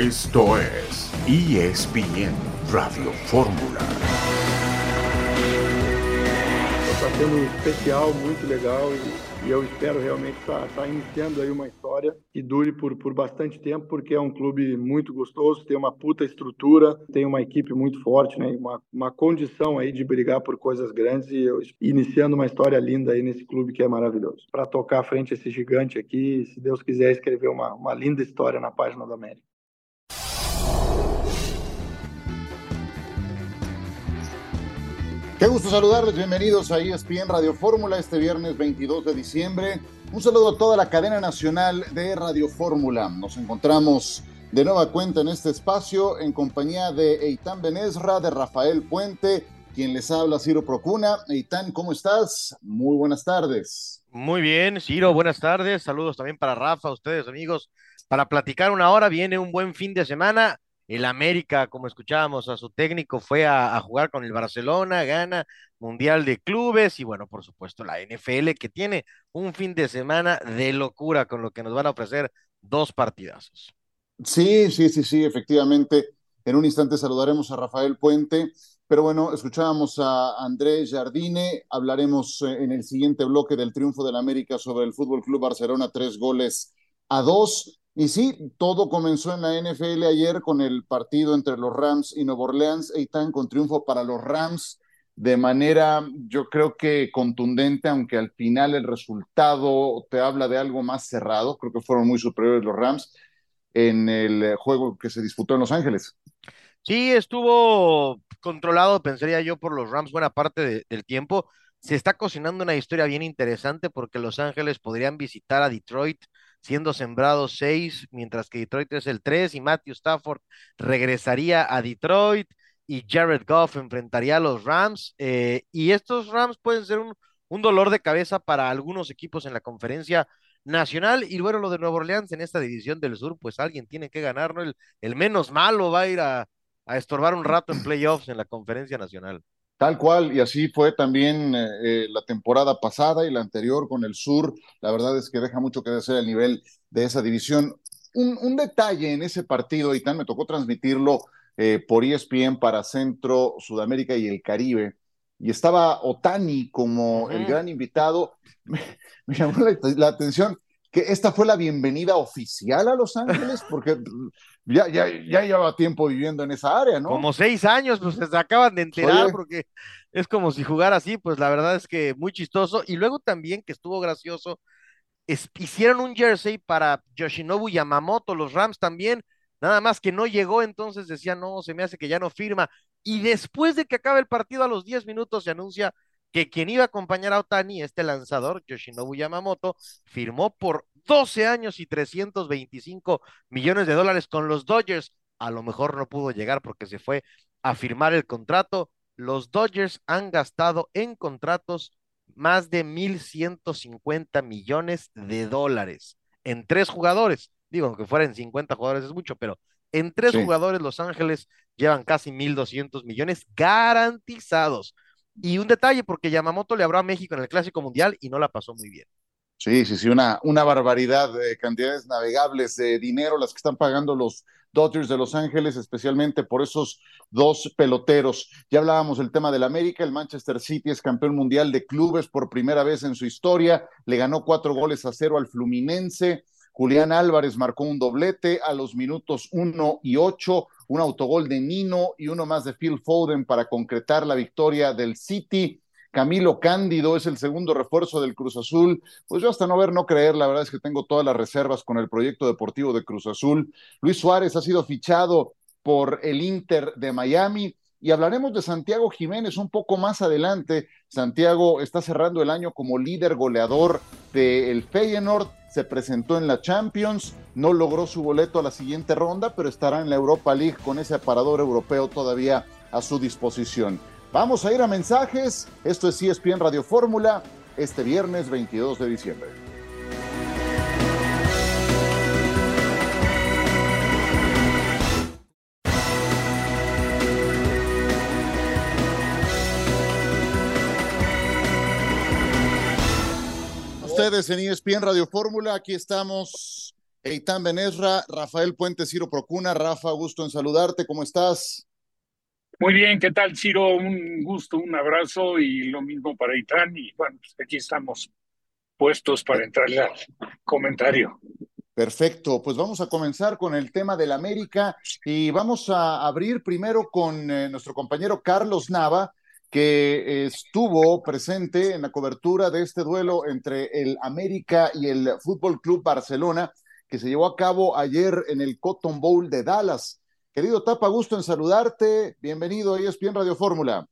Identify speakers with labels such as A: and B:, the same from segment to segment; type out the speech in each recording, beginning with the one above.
A: Esto es ESPN Radio Fórmula.
B: Está sendo um especial, muito legal e, e eu espero realmente estar tá, tá iniciando aí uma história que dure por, por bastante tempo, porque é um clube muito gostoso, tem uma puta estrutura, tem uma equipe muito forte, né? Uma, uma condição aí de brigar por coisas grandes e eu, iniciando uma história linda aí nesse clube que é maravilhoso. Para tocar à frente esse gigante aqui, se Deus quiser escrever uma, uma linda história na página da América.
C: Qué gusto saludarles, bienvenidos a ESPN Radio Fórmula este viernes 22 de diciembre. Un saludo a toda la cadena nacional de Radio Fórmula. Nos encontramos de nueva cuenta en este espacio en compañía de Eitan Benesra, de Rafael Puente, quien les habla Ciro Procuna. Eitan, ¿cómo estás? Muy buenas tardes.
D: Muy bien, Ciro, buenas tardes. Saludos también para Rafa, ustedes amigos. Para platicar una hora, viene un buen fin de semana el América, como escuchábamos a su técnico, fue a, jugar con el Barcelona, gana Mundial de Clubes y bueno, por supuesto la NFL que tiene un fin de semana de locura con lo que nos van a ofrecer dos partidazos.
C: Sí, sí, sí, sí, efectivamente. En un instante saludaremos a Rafael Puente, pero bueno, escuchábamos a Andrés Jardine, hablaremos eh, en el siguiente bloque del triunfo del América sobre el Fútbol Club Barcelona, tres goles a dos. Y sí, todo comenzó en la NFL ayer con el partido entre los Rams y Nueva Orleans, Eitan con triunfo para los Rams de manera, yo creo que contundente, aunque al final el resultado te habla de algo más cerrado, creo que fueron muy superiores los Rams en el juego que se disputó en Los Ángeles.
D: Sí, estuvo controlado, pensaría yo, por los Rams buena parte del tiempo. Se está cocinando una historia bien interesante porque Los Ángeles podrían visitar a Detroit siendo sembrado seis, mientras que Detroit es el tres, y Matthew Stafford regresaría a Detroit y Jared Goff enfrentaría a los Rams. Eh, y estos Rams pueden ser un, un, dolor de cabeza para algunos equipos en la conferencia nacional. Y luego lo de Nueva Orleans en esta división del sur, pues alguien tiene que ganar, El, el menos malo va a ir a, a estorbar un rato en playoffs en la conferencia nacional.
C: Tal cual, y así fue también eh, eh, la temporada pasada y la anterior con el Sur. La verdad es que deja mucho que desear el nivel de esa división. Un, detalle en ese partido, y tal, me tocó transmitirlo eh, por ESPN para Centro, Sudamérica y el Caribe. Y estaba Otani como el gran invitado. Me, llamó la atención que esta fue la bienvenida oficial a Los Ángeles, porque ya, ya, ya lleva tiempo viviendo en esa área, ¿no?
D: Como seis años, pues se acaban de enterar, porque es como si jugara así, pues la verdad es que muy chistoso. Y luego también, que estuvo gracioso, hicieron un jersey para Yoshinobu Yamamoto, los Rams también, nada más que no llegó, entonces decía, no, se me hace que ya no firma. Y después de que acabe el partido, a los 10 minutos se anuncia que quien iba a acompañar a Otani, este lanzador, Yoshinobu Yamamoto, firmó por 12 años y 325 millones de dólares con los Dodgers. A lo mejor no pudo llegar porque se fue a firmar el contrato. Los Dodgers han gastado en contratos más de 1.150 millones de dólares en tres jugadores. Digo, aunque fueran 50 jugadores es mucho, pero en tres jugadores Los Ángeles llevan casi 1.200 millones garantizados. Y un detalle, porque Yamamoto le habló a México en el Clásico Mundial y no la pasó muy bien.
C: Sí, sí, sí, una, una barbaridad de cantidades navegables de dinero las que están pagando los Dodgers de Los Ángeles, especialmente por esos dos peloteros. Ya hablábamos del tema del América, el Manchester City es campeón mundial de clubes por primera vez en su historia, le ganó cuatro goles a cero al Fluminense. Julián Álvarez marcó un doblete a los minutos uno y ocho, un autogol de Nino y uno más de Phil Foden para concretar la victoria del City. Camilo Cándido es el segundo refuerzo del Cruz Azul. Pues yo hasta no ver, no creer, la verdad es que tengo todas las reservas con el proyecto deportivo de Cruz Azul. Luis Suárez ha sido fichado por el Inter de Miami. Y hablaremos de Santiago Jiménez un poco más adelante. Santiago está cerrando el año como líder goleador del Feyenoord se presentó en la Champions, no logró su boleto a la siguiente ronda, pero estará en la Europa League con ese aparador europeo todavía a su disposición. Vamos a ir a mensajes. Esto es ESPN Radio Fórmula este viernes 22 de diciembre. Ustedes en ESPN Radio Fórmula. Aquí estamos Eitan Benesra, Rafael Puente, Ciro Procuna. Rafa, gusto en saludarte, ¿cómo estás?
E: Muy bien, ¿qué tal, Ciro? Un gusto, un abrazo y lo mismo para Eitan. Y bueno, pues aquí estamos puestos para entrarle al comentario.
C: Perfecto, pues vamos a comenzar con el tema del América y vamos a abrir primero con eh, nuestro compañero Carlos Nava, que estuvo presente en la cobertura de este duelo entre el América y el Fútbol Club Barcelona, que se llevó a cabo ayer en el Cotton Bowl de Dallas. Querido Tapa, gusto en saludarte. Bienvenido a ESPN Radio Fórmula.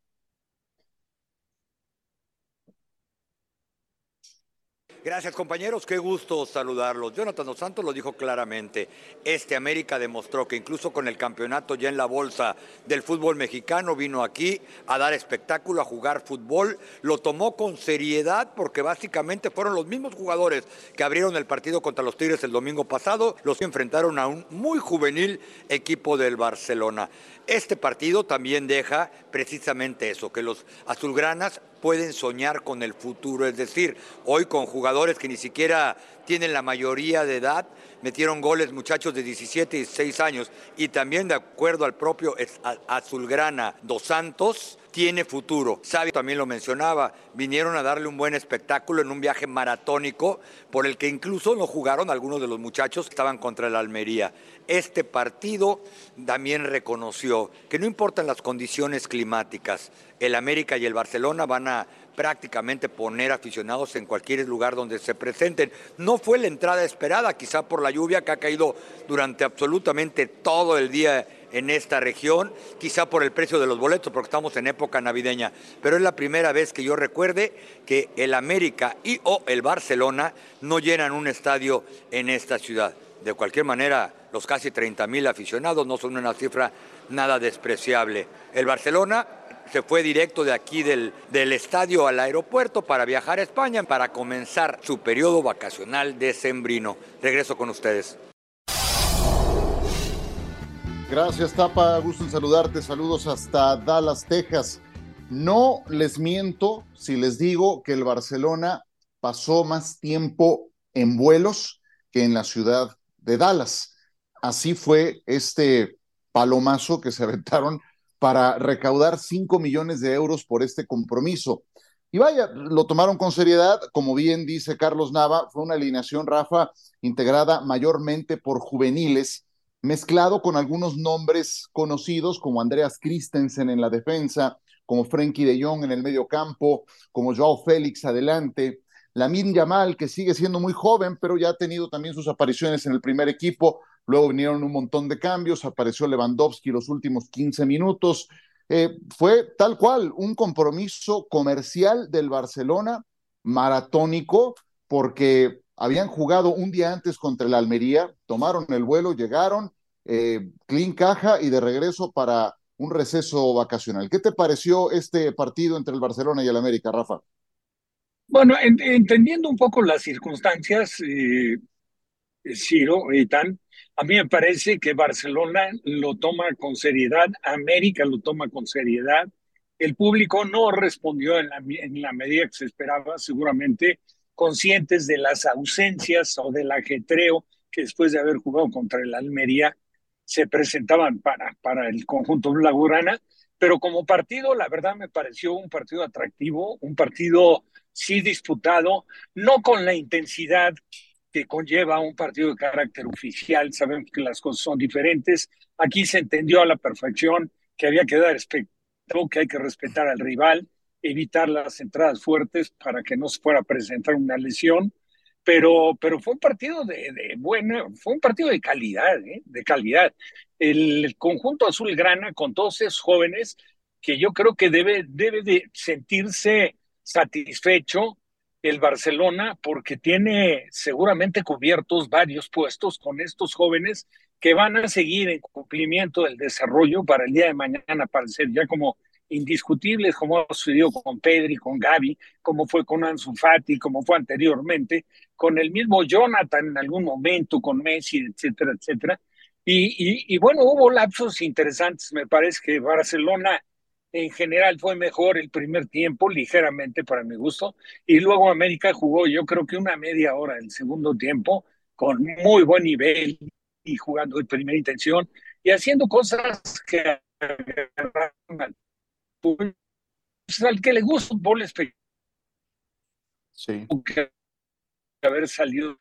F: Gracias compañeros, qué gusto saludarlos. Jonathan Dos Santos lo dijo claramente. Este América demostró que incluso con el campeonato ya en la bolsa del fútbol mexicano vino aquí a dar espectáculo, a jugar fútbol. Lo tomó con seriedad porque básicamente fueron los mismos jugadores que abrieron el partido contra los Tigres el domingo pasado, los enfrentaron a un muy juvenil equipo del Barcelona. Este partido también deja precisamente eso, que los azulgranas pueden soñar con el futuro, es decir, hoy con jugadores que ni siquiera tienen la mayoría de edad, metieron goles muchachos de 17 y 16 años y también de acuerdo al propio Azulgrana Dos Santos, tiene futuro. Sabio también lo mencionaba, vinieron a darle un buen espectáculo en un viaje maratónico por el que incluso no jugaron algunos de los muchachos que estaban contra el Almería. Este partido también reconoció que no importan las condiciones climáticas, el América y el Barcelona van a prácticamente poner aficionados en cualquier lugar donde se presenten. No fue la entrada esperada, quizá por la lluvia que ha caído durante absolutamente todo el día en esta región, quizá por el precio de los boletos, porque estamos en época navideña, pero es la primera vez que yo recuerde que el América y o el Barcelona no llenan un estadio en esta ciudad. De cualquier manera, los casi 30 mil aficionados no son una cifra nada despreciable. El Barcelona se fue directo de aquí del, del estadio al aeropuerto para viajar a España para comenzar su periodo vacacional decembrino. Regreso con ustedes.
C: Gracias, Tapa. Gusto en saludarte. Saludos hasta Dallas, Texas. No les miento si les digo que el Barcelona pasó más tiempo en vuelos que en la ciudad de Dallas. Así fue este palomazo que se aventaron para recaudar 5 millones de euros por este compromiso. Y vaya, lo tomaron con seriedad, como bien dice Carlos Nava, fue una alineación, Rafa, integrada mayormente por juveniles, mezclado con algunos nombres conocidos como Andreas Christensen en la defensa, como Frenkie de Jong en el medio campo, como Joao Félix adelante, Lamin Yamal, que sigue siendo muy joven, pero ya ha tenido también sus apariciones en el primer equipo. Luego vinieron un montón de cambios, apareció Lewandowski los últimos 15 minutos. Eh, fue tal cual un compromiso comercial del Barcelona, maratónico, porque habían jugado un día antes contra el Almería, tomaron el vuelo, llegaron, eh, clean caja y de regreso para un receso vacacional. ¿Qué te pareció este partido entre el Barcelona y el América, Rafa?
E: Bueno, entendiendo un poco las circunstancias, eh, Ciro y Tan, a mí me parece que Barcelona lo toma con seriedad, América lo toma con seriedad. El público no respondió en la, en medida que se esperaba, seguramente conscientes de las ausencias o del ajetreo que después de haber jugado contra el Almería se presentaban para, para el conjunto Lagurana. Pero como partido, la verdad me pareció un partido atractivo, un partido sí disputado, no con la intensidad que conlleva un partido de carácter oficial, sabemos que las cosas son diferentes, aquí se entendió a la perfección que había que dar respeto, que hay que respetar al rival, evitar las entradas fuertes para que no se fuera a presentar una lesión, pero, pero fue un partido de, buena, fue un partido de calidad, ¿eh? de calidad. El, conjunto azul grana con todos esos jóvenes que yo creo que debe, debe de sentirse satisfecho el Barcelona porque tiene seguramente cubiertos varios puestos con estos jóvenes que van a seguir en cumplimiento del desarrollo para el día de mañana aparecer ya como indiscutibles, como ha sucedido con Pedri, con Gaby, como fue con Ansu Fati, como fue anteriormente, con el mismo Jonathan en algún momento, con Messi, etcétera, etcétera. Y, y bueno, hubo lapsos interesantes, me parece que Barcelona en general fue mejor el primer tiempo, ligeramente para mi gusto, y luego América jugó yo creo que una media hora el segundo tiempo con muy buen nivel y jugando de primera intención y haciendo cosas que al que le gusta un fútbol
C: sí.
E: que haber salido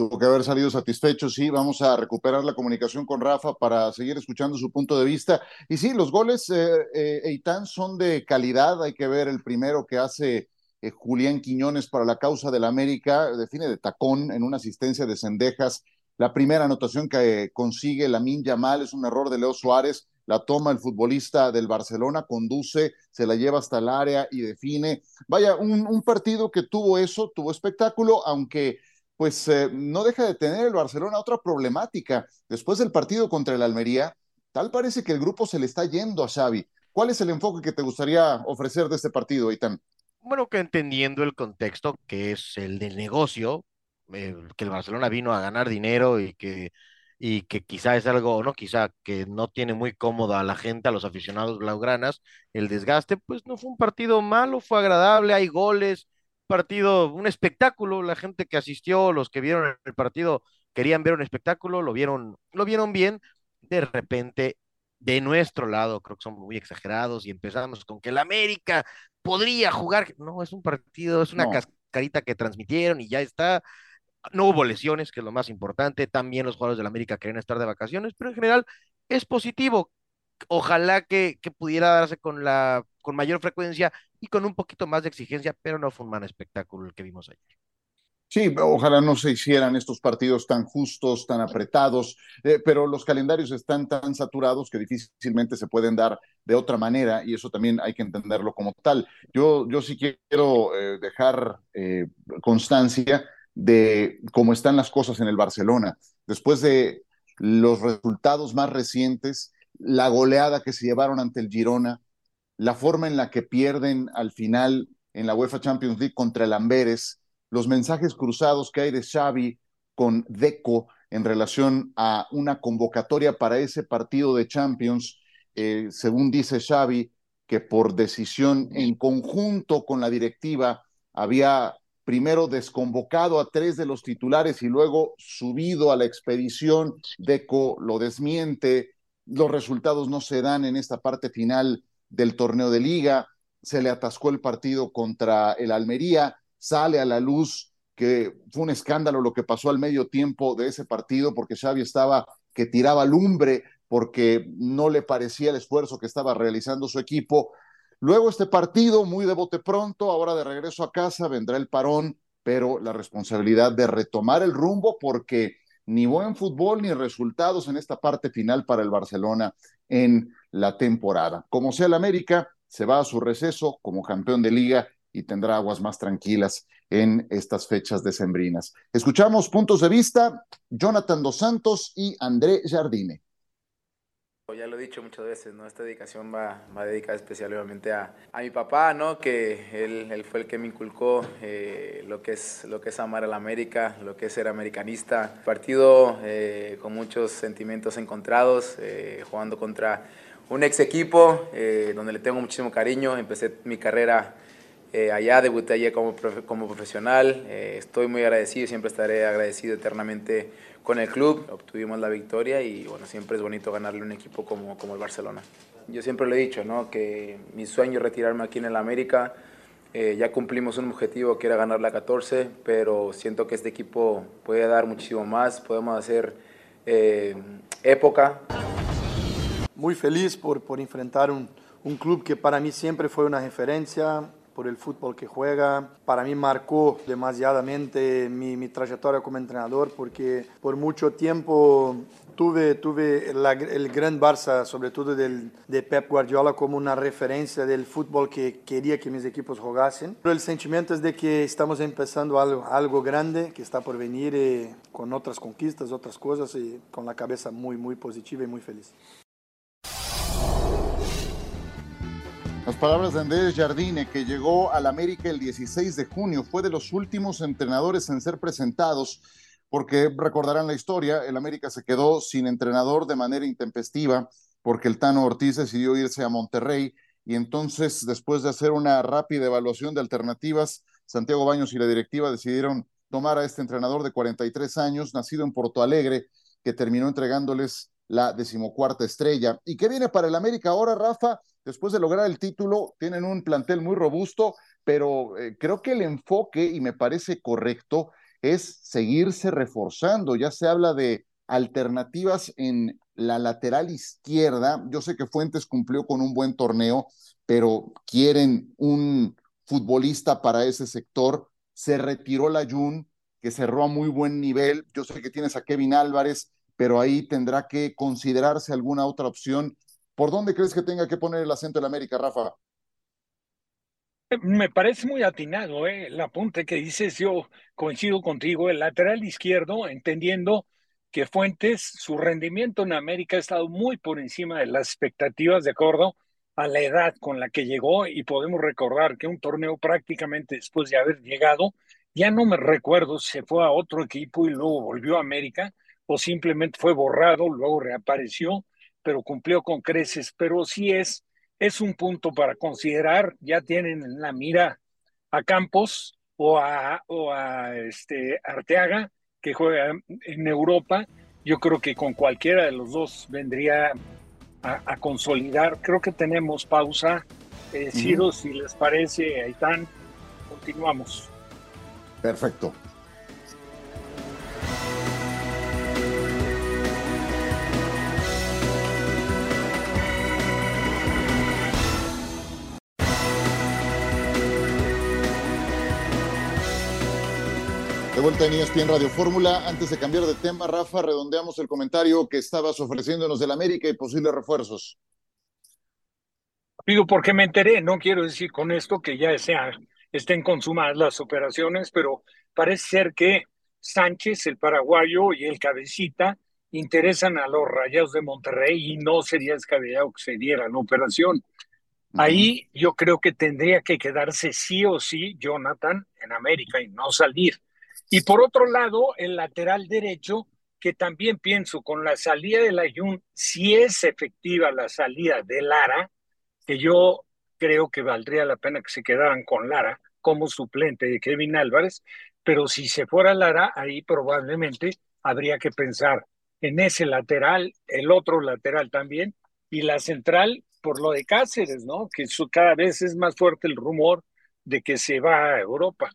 C: tuvo que haber salido satisfecho, sí, vamos a recuperar la comunicación con Rafa para seguir escuchando su punto de vista. Y sí, los goles, eh, eh son de calidad, hay que ver el primero que hace eh, Julián Quiñones para la causa del América, define de tacón en una asistencia de Cendejas. La primera anotación que consigue Lamin Yamal es un error de Leo Suárez, la toma el futbolista del Barcelona, conduce, se la lleva hasta el área y define. Vaya, un partido que tuvo eso, tuvo espectáculo, aunque pues eh, no deja de tener el Barcelona otra problemática. Después del partido contra el Almería, tal parece que el grupo se le está yendo a Xavi. ¿Cuál es el enfoque que te gustaría ofrecer de este partido, Itán?
D: Bueno, que entendiendo el contexto, que es el del negocio, eh, que el Barcelona vino a ganar dinero y que, y que quizá es algo, no quizá, que no tiene muy cómodo a la gente, a los aficionados blaugranas, el desgaste, pues no fue un partido malo, fue agradable, hay goles, partido, un espectáculo, la gente que asistió, los que vieron el partido querían ver un espectáculo, lo vieron, lo vieron bien, de repente de nuestro lado creo que son muy exagerados y empezamos con que el América podría jugar, no, es un partido, es una cascarita que transmitieron y ya está, no hubo lesiones, que es lo más importante, también los jugadores del América querían estar de vacaciones, pero en general es positivo, ojalá que, pudiera darse con la con mayor frecuencia y con un poquito más de exigencia, pero no fue un mal espectáculo el que vimos ayer.
C: Sí, ojalá no se hicieran estos partidos tan justos, tan apretados, eh, pero los calendarios están tan saturados que difícilmente se pueden dar de otra manera y eso también hay que entenderlo como tal. Yo, yo sí quiero eh, dejar eh, constancia de cómo están las cosas en el Barcelona. Después de los resultados más recientes, la goleada que se llevaron ante el Girona, la forma en la que pierden al final en la UEFA Champions League contra el Amberes, los mensajes cruzados que hay de Xavi con Deco en relación a una convocatoria para ese partido de Champions, eh, según dice Xavi, que por decisión en conjunto con la directiva había primero desconvocado a tres de los titulares y luego subido a la expedición. Deco lo desmiente, los resultados no se dan en esta parte final del torneo de liga, se le atascó el partido contra el Almería, sale a la luz que fue un escándalo lo que pasó al medio tiempo de ese partido porque Xavi estaba que tiraba lumbre porque no le parecía el esfuerzo que estaba realizando su equipo. Luego este partido, muy de bote pronto, ahora de regreso a casa vendrá el parón, pero la responsabilidad de retomar el rumbo porque ni buen fútbol ni resultados en esta parte final para el Barcelona en la temporada. Como sea el América, se va a su receso como campeón de liga y tendrá aguas más tranquilas en estas fechas decembrinas. Escuchamos puntos de vista, Jonathan Dos Santos y André Jardine.
G: Ya lo he dicho muchas veces, ¿no? Esta dedicación va, va dedicada especialmente a, a, mi papá, ¿no? Que él, él, fue el que me inculcó eh, lo, que es, lo que es amar a la América, lo que es ser americanista. Partido eh, con muchos sentimientos encontrados, eh, jugando contra un ex equipo eh, donde le tengo muchísimo cariño. Empecé mi carrera eh, allá, debuté allá como, como profesional. Eh, estoy muy agradecido, siempre estaré agradecido eternamente con el club. Obtuvimos la victoria y bueno, siempre es bonito ganarle un equipo como, como el Barcelona. Yo siempre lo he dicho, ¿no? que mi sueño es retirarme aquí en el América. ya cumplimos un objetivo que era ganar la 14, pero siento que este equipo puede dar muchísimo más. Podemos hacer época
B: muy feliz por, por enfrentar un, un club que para mí siempre fue una referencia por el fútbol que juega. Para mí marcó demasiadamente mi, mi trayectoria como entrenador porque por mucho tiempo tuve, tuve la, el gran Barça, sobre todo del, de Pep Guardiola, como una referencia del fútbol que quería que mis equipos jugasen. Pero el sentimiento es de que estamos empezando algo, algo grande que está por venir eh, con otras conquistas, otras cosas y con la cabeza muy, muy positiva y muy feliz.
C: Las palabras de Andrés Jardine, que llegó al América el 16 de junio, fue de los últimos entrenadores en ser presentados, porque recordarán la historia, el América se quedó sin entrenador de manera intempestiva, porque el Tano Ortiz decidió irse a Monterrey, y entonces, después de hacer una rápida evaluación de alternativas, Santiago Baños y la directiva decidieron tomar a este entrenador de 43 años, nacido en Porto Alegre, que terminó entregándoles la decimocuarta estrella. ¿Y qué viene para el América ahora, Rafa? Después de lograr el título, tienen un plantel muy robusto, pero eh, creo que el enfoque, y me parece correcto, es seguirse reforzando. Ya se habla de alternativas en la lateral izquierda. Yo sé que Fuentes cumplió con un buen torneo, pero quieren un futbolista para ese sector. Se retiró la Jun, que cerró a muy buen nivel. Yo sé que tienes a Kevin Álvarez, pero ahí tendrá que considerarse alguna otra opción. ¿Por dónde crees que tenga que poner el acento en América, Rafa?
E: Me parece muy atinado ¿eh? el apunte que dices. Yo coincido contigo. El lateral izquierdo, entendiendo que Fuentes, su rendimiento en América ha estado muy por encima de las expectativas de acuerdo a la edad con la que llegó y podemos recordar que un torneo prácticamente después de haber llegado, ya no me recuerdo si se fue a otro equipo y luego volvió a América o simplemente fue borrado, luego reapareció, pero cumplió con creces, pero sí es, es un punto para considerar, ya tienen en la mira a Campos o a, o a este, Arteaga, que juega en Europa, yo creo que con cualquiera de los dos vendría a, consolidar. Creo que tenemos pausa. Eh, Ciro, si les parece, Aitán, continuamos.
C: Perfecto. De vuelta en ESPN Radio Fórmula. Antes de cambiar de tema, Rafa, redondeamos el comentario que estabas ofreciéndonos del América y posibles refuerzos.
E: Digo, porque me enteré, no quiero decir con esto que ya sean, estén consumadas las operaciones, pero parece ser que Sánchez, el paraguayo y el cabecita interesan a los Rayados de Monterrey y no sería descabellado que se diera la operación. Ahí yo creo que tendría que quedarse sí o sí Jonathan en América y no salir. Y por otro lado, el lateral derecho, que también pienso con la salida de la Jun, si es efectiva la salida de Lara, que yo creo que valdría la pena que se quedaran con Lara como suplente de Kevin Álvarez, pero si se fuera Lara, ahí probablemente habría que pensar en ese lateral, el otro lateral también, y la central por lo de Cáceres, ¿no? Que cada vez es más fuerte el rumor de que se va a Europa.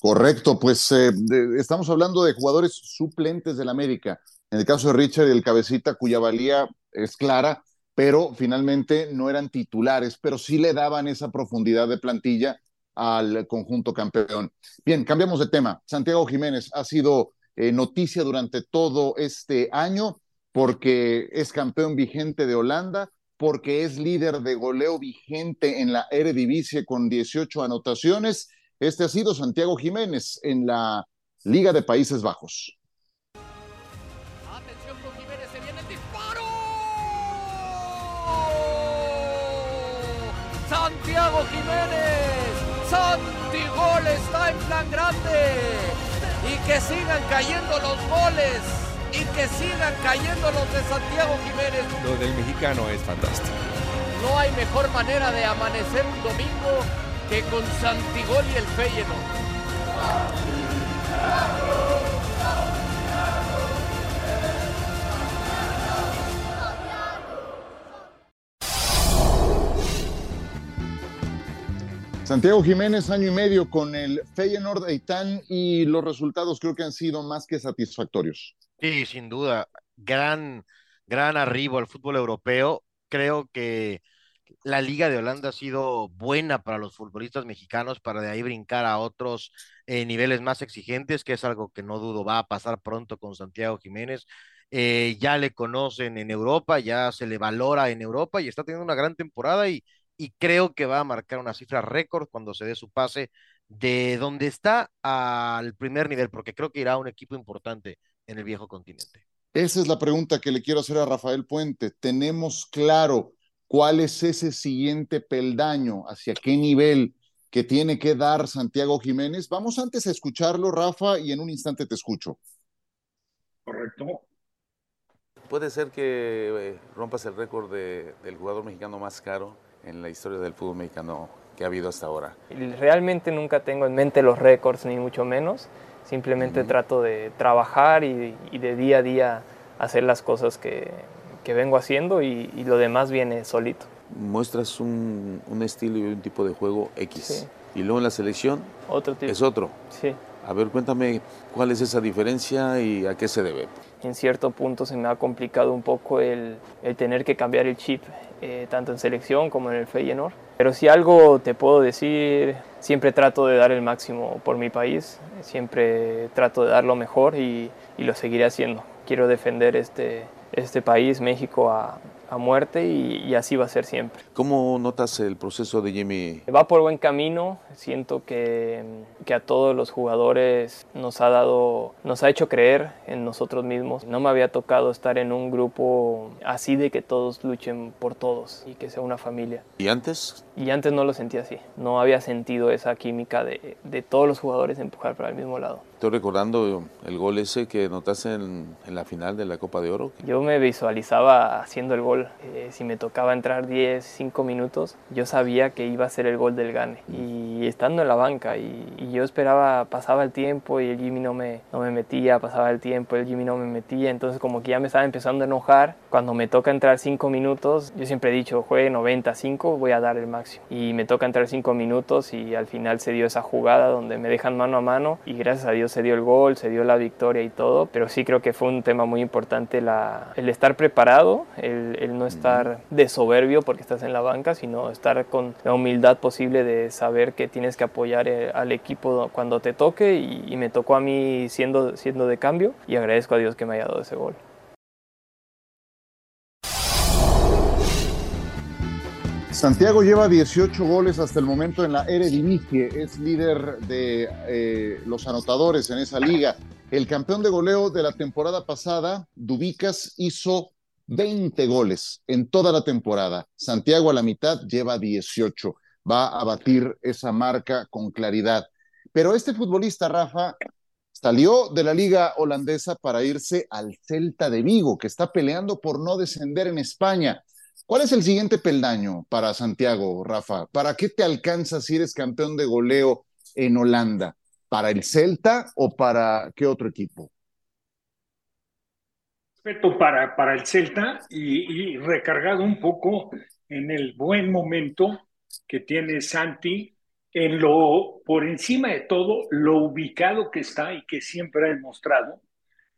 C: Correcto, pues eh, estamos hablando de jugadores suplentes del América. En el caso de Richard y el cabecita, cuya valía es clara, pero finalmente no eran titulares, pero sí le daban esa profundidad de plantilla al conjunto campeón. Bien, cambiamos de tema. Santiago Jiménez ha sido eh, noticia durante todo este año porque es campeón vigente de Holanda, porque es líder de goleo vigente en la Eredivisie con 18 anotaciones este ha sido Santiago Jiménez en la Liga de Países Bajos.
H: Atención con Jiménez, se viene el disparo. Santiago Jiménez, Santi Gol está en plan grande. Y que sigan cayendo los goles. Y que sigan cayendo los de Santiago Jiménez.
I: Lo del mexicano es fantástico.
H: No hay mejor manera de amanecer un domingo que con Santigol y el Feyenoord.
C: Santiago Jiménez, año y medio con el Feyenoord Eitan y los resultados creo que han sido más que satisfactorios.
D: Sí, sin duda, gran, gran arribo al fútbol europeo. Creo que la Liga de Holanda ha sido buena para los futbolistas mexicanos para de ahí brincar a otros eh, niveles más exigentes, que es algo que no dudo va a pasar pronto con Santiago Jiménez. Eh, ya le conocen en Europa, ya se le valora en Europa y está teniendo una gran temporada y, y creo que va a marcar una cifra récord cuando se dé su pase de donde está al primer nivel, porque creo que irá a un equipo importante en el viejo continente.
C: Esa es la pregunta que le quiero hacer a Rafael Puente. ¿Tenemos claro cuál es ese siguiente peldaño, hacia qué nivel que tiene que dar Santiago Jiménez. Vamos antes a escucharlo, Rafa, y en un instante te escucho.
E: Correcto.
J: Puede ser que eh, rompas el récord del jugador mexicano más caro en la historia del fútbol mexicano que ha habido hasta ahora.
K: Realmente nunca tengo en mente los récords, ni mucho menos. Simplemente trato de trabajar y, de día a día hacer las cosas que, que vengo haciendo y, lo demás viene solito.
J: Muestras un, un, estilo y un tipo de juego X. Y luego en la selección
K: otro tipo.
J: es otro.
K: Sí.
J: A ver, cuéntame cuál es esa diferencia y a qué se debe.
K: En cierto punto se me ha complicado un poco el, el tener que cambiar el chip, eh, tanto en selección como en el Feyenoord. Pero si algo te puedo decir, siempre trato de dar el máximo por mi país, siempre trato de dar lo mejor y, y lo seguiré haciendo. Quiero defender este, este país, México, a, a muerte y, así va a ser siempre.
J: ¿Cómo notas el proceso de Jimmy?
K: Va por buen camino, siento que, que, a todos los jugadores nos ha dado, nos ha hecho creer en nosotros mismos. No me había tocado estar en un grupo así de que todos luchen por todos y que sea una familia.
J: ¿Y antes?
K: Y antes no lo sentía así, no había sentido esa química de, de todos los jugadores empujar para el mismo lado.
J: Estoy recordando el gol ese que notaste en, en la final de la Copa de Oro.
K: Yo me visualizaba haciendo el gol. Eh, si me tocaba entrar 10, 5 minutos, yo sabía que iba a ser el gol del Gane. Y estando en la banca, y, y, yo esperaba, pasaba el tiempo y el Jimmy no me, no me metía, pasaba el tiempo, el Jimmy no me metía. Entonces, como que ya me estaba empezando a enojar. Cuando me toca entrar 5 minutos, yo siempre he dicho, juegue 95, voy a dar el máximo. Y me toca entrar 5 minutos, y al final se dio esa jugada donde me dejan mano a mano. Y gracias a Dios, se dio el gol, se dio la victoria y todo, pero sí creo que fue un tema muy importante la, el estar preparado, el, el no estar de soberbio porque estás en la banca, sino estar con la humildad posible de saber que tienes que apoyar eh, al equipo cuando te toque y, y me tocó a mí siendo, siendo de cambio y agradezco a Dios que me haya dado ese gol.
C: Santiago lleva 18 goles hasta el momento en la Eredivisie, es líder de eh, los anotadores en esa liga. El campeón de goleo de la temporada pasada, Dubicas, hizo 20 goles en toda la temporada. Santiago a la mitad lleva 18. Va a batir esa marca con claridad. Pero este futbolista, Rafa, salió de la liga holandesa para irse al Celta de Vigo, que está peleando por no descender en España. ¿Cuál es el siguiente peldaño para Santiago, Rafa? ¿Para qué te alcanza si eres campeón de goleo en Holanda? ¿Para el Celta o para qué otro equipo?
E: Respeto para, para el Celta y, y recargado un poco en el buen momento que tiene Santi, en lo por encima de todo, lo ubicado que está y que siempre ha demostrado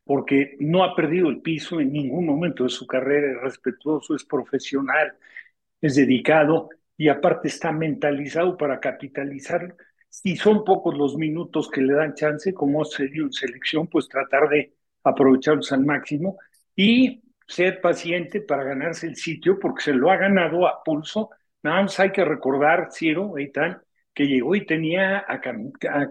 E: porque no ha perdido el piso en ningún momento de su carrera, es respetuoso, es profesional, es dedicado y aparte está mentalizado para capitalizar. Si son pocos los minutos que le dan chance, como se dio en selección, pues tratar de aprovecharlos al máximo y ser paciente para ganarse el sitio, porque se lo ha ganado a pulso. Nada más hay que recordar, Ciro, Eitan, que llegó y tenía a, a,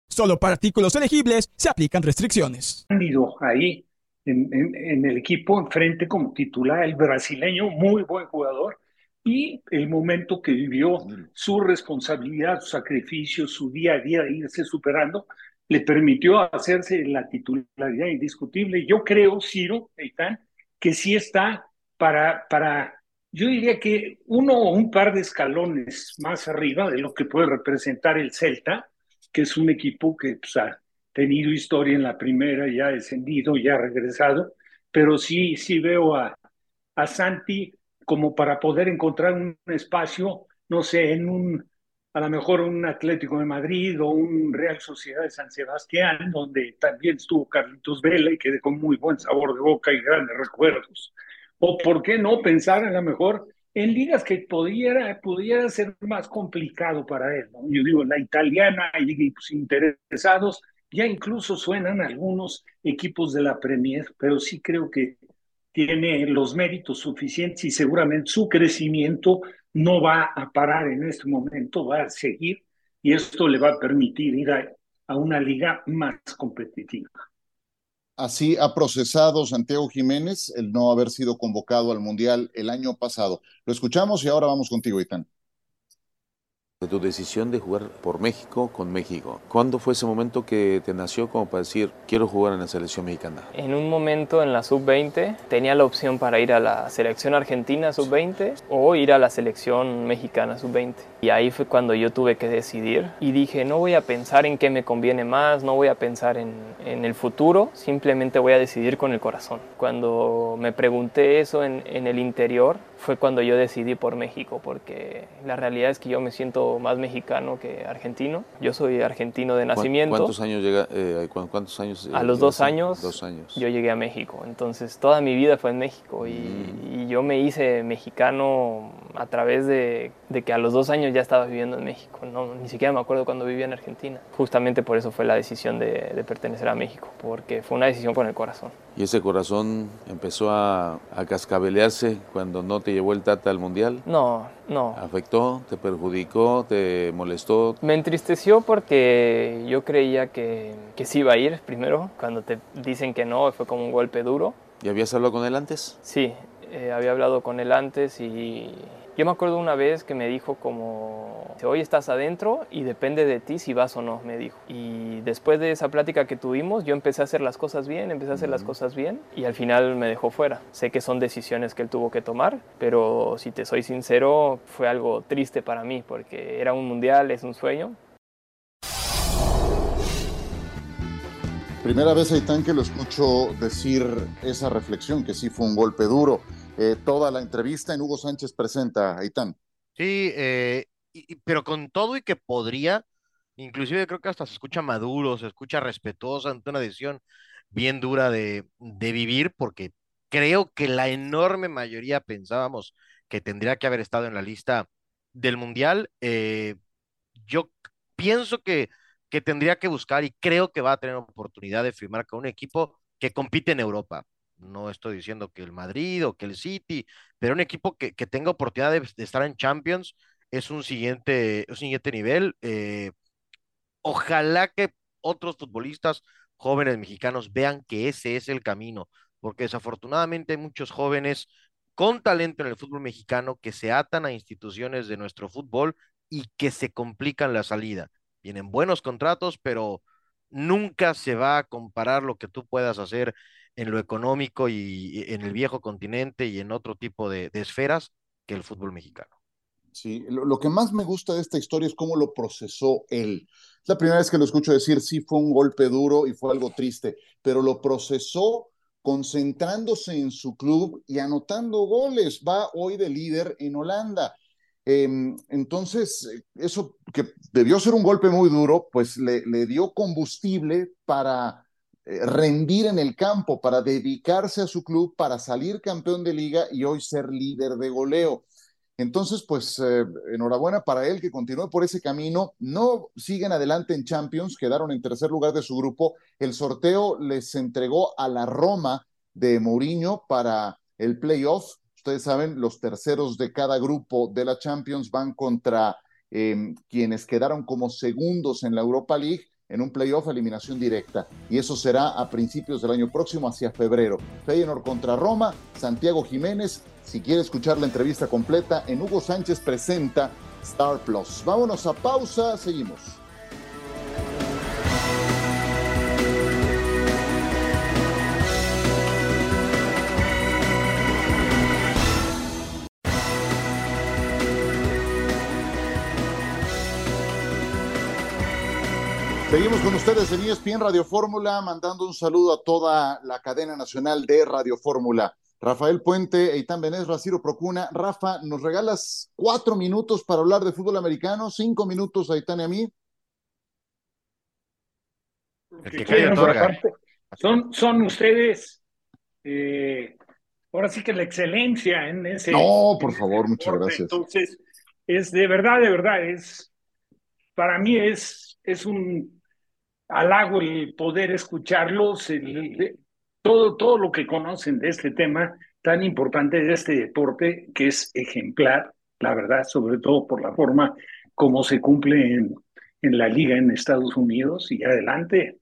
L: Solo para artículos elegibles se aplican restricciones.
E: Ahí en, en, el equipo enfrente como titular el brasileño, muy buen jugador, y el momento que vivió, su responsabilidad, su sacrificio, su día a día de irse superando, le permitió hacerse la titularidad indiscutible. Yo creo, Ciro, Eitan, que sí está para, para, yo diría que uno o un par de escalones más arriba de lo que puede representar el Celta, que es un equipo que pues, ha tenido historia en la primera, ya ha descendido, ya ha regresado, pero sí, sí veo a, a Santi como para poder encontrar un espacio, no sé, en un a lo mejor un Atlético de Madrid o un Real Sociedad de San Sebastián, donde también estuvo Carlitos Vela y que dejó muy buen sabor de boca y grandes recuerdos. O por qué no pensar a lo mejor en ligas que pudiera, pudiera ser más complicado para él. Yo digo, la italiana y equipos interesados, ya incluso suenan algunos equipos de la Premier, pero sí creo que tiene los méritos suficientes y seguramente su crecimiento no va a parar en este momento, va a seguir y esto le va a permitir ir a una liga más competitiva.
C: Así ha procesado Santiago Jiménez el no haber sido convocado al Mundial el año pasado. Lo escuchamos y ahora vamos contigo, Itán
J: de tu decisión de jugar por México con México. ¿Cuándo fue ese momento que te nació como para decir quiero jugar en la selección mexicana?
K: En un momento en la sub-20 tenía la opción para ir a la selección argentina sub-20 o ir a la selección mexicana sub-20. Y ahí fue cuando yo tuve que decidir y dije no voy a pensar en qué me conviene más, no voy a pensar en, en el futuro, simplemente voy a decidir con el corazón. Cuando me pregunté eso en, en el interior, fue cuando yo decidí por México, porque la realidad es que yo me siento más mexicano que argentino. Yo soy argentino de nacimiento.
J: ¿Cuántos años llega? Eh, ¿Cuántos años?
K: a los dos años,
J: dos años.
K: Yo llegué a México. Entonces toda mi vida fue en México y, mm. y yo me hice mexicano a través de, de, que a los dos años ya estaba viviendo en México. No, ni siquiera me acuerdo cuando vivía en Argentina. Justamente por eso fue la decisión de, de pertenecer a México, porque fue una decisión con el corazón.
J: ¿Y ese corazón empezó a, a cascabelearse cuando no te llevó el Tata al Mundial?
K: No, no.
J: ¿Afectó? ¿Te perjudicó? ¿Te molestó?
K: Me entristeció porque yo creía que, que sí iba a ir primero. Cuando te dicen que no, fue como un golpe duro.
J: ¿Y habías hablado con él antes?
K: Sí, eh, había hablado con él antes y yo me acuerdo una vez que me dijo como, hoy estás adentro y depende de ti si vas o no, me dijo. Y después de esa plática que tuvimos, yo empecé a hacer las cosas bien, empecé a hacer las cosas bien y al final me dejó fuera. Sé que son decisiones que él tuvo que tomar, pero si te soy sincero, fue algo triste para mí porque era un mundial, es un sueño,
C: Primera vez, Aitán, que lo escucho decir esa reflexión, que sí fue un golpe duro. Eh, toda la entrevista en Hugo Sánchez presenta, Aitán.
D: Sí, eh, pero con todo y que podría, inclusive creo que hasta se escucha maduro, se escucha respetuoso ante una decisión bien dura de, de vivir, porque creo que la enorme mayoría pensábamos que tendría que haber estado en la lista del Mundial. Eh, yo pienso que que tendría que buscar y creo que va a tener oportunidad de firmar con un equipo que compite en Europa. No estoy diciendo que el Madrid o que el City, pero un equipo que, tenga oportunidad de, estar en Champions es un siguiente, un siguiente nivel. Eh, ojalá que otros futbolistas jóvenes mexicanos vean que ese es el camino, porque desafortunadamente hay muchos jóvenes con talento en el fútbol mexicano que se atan a instituciones de nuestro fútbol y que se complican la salida vienen buenos contratos, pero nunca se va a comparar lo que tú puedas hacer en lo económico y, en el viejo continente y en otro tipo de, esferas que el fútbol mexicano.
C: Sí, lo, que más me gusta de esta historia es cómo lo procesó él. Es la primera vez que lo escucho decir, sí, fue un golpe duro y fue algo triste, pero lo procesó concentrándose en su club y anotando goles. Va hoy de líder en Holanda. Em, entonces, eso que debió ser un golpe muy duro, pues le, dio combustible para eh, rendir en el campo, para dedicarse a su club, para salir campeón de liga y hoy ser líder de goleo. Entonces, pues eh, enhorabuena para él que continúe por ese camino. No siguen adelante en Champions, quedaron en tercer lugar de su grupo. El sorteo les entregó a la Roma de Mourinho para el playoff Ustedes saben, los terceros de cada grupo de la Champions van contra em, quienes quedaron como segundos en la Europa League en un playoff eliminación directa. Y eso será a principios del año próximo, hacia febrero. Feyenoord contra Roma, Santiago Jiménez. Si quiere escuchar la entrevista completa, en Hugo Sánchez presenta Star Plus. Vámonos a pausa, seguimos. Seguimos con ustedes en ESPN Radio Fórmula, mandando un saludo a toda la cadena nacional de Radio Fórmula. Rafael Puente, Eitan Benés, Raciro Procuna. Rafa, ¿nos regalas cuatro minutos para hablar de fútbol americano? Cinco minutos a Eitan y a mí.
E: El que parte, son, son ustedes, eh, ahora sí que la excelencia en ese.
C: No, por favor, muchas
E: deporte.
C: gracias.
E: Entonces, es de verdad, de verdad, es para mí es, es un halago el poder escucharlos, el- el- todo, todo lo que conocen de este tema tan importante de este deporte, que es ejemplar, la verdad, sobre todo por la forma como se cumple en, en la liga en Estados Unidos y adelante.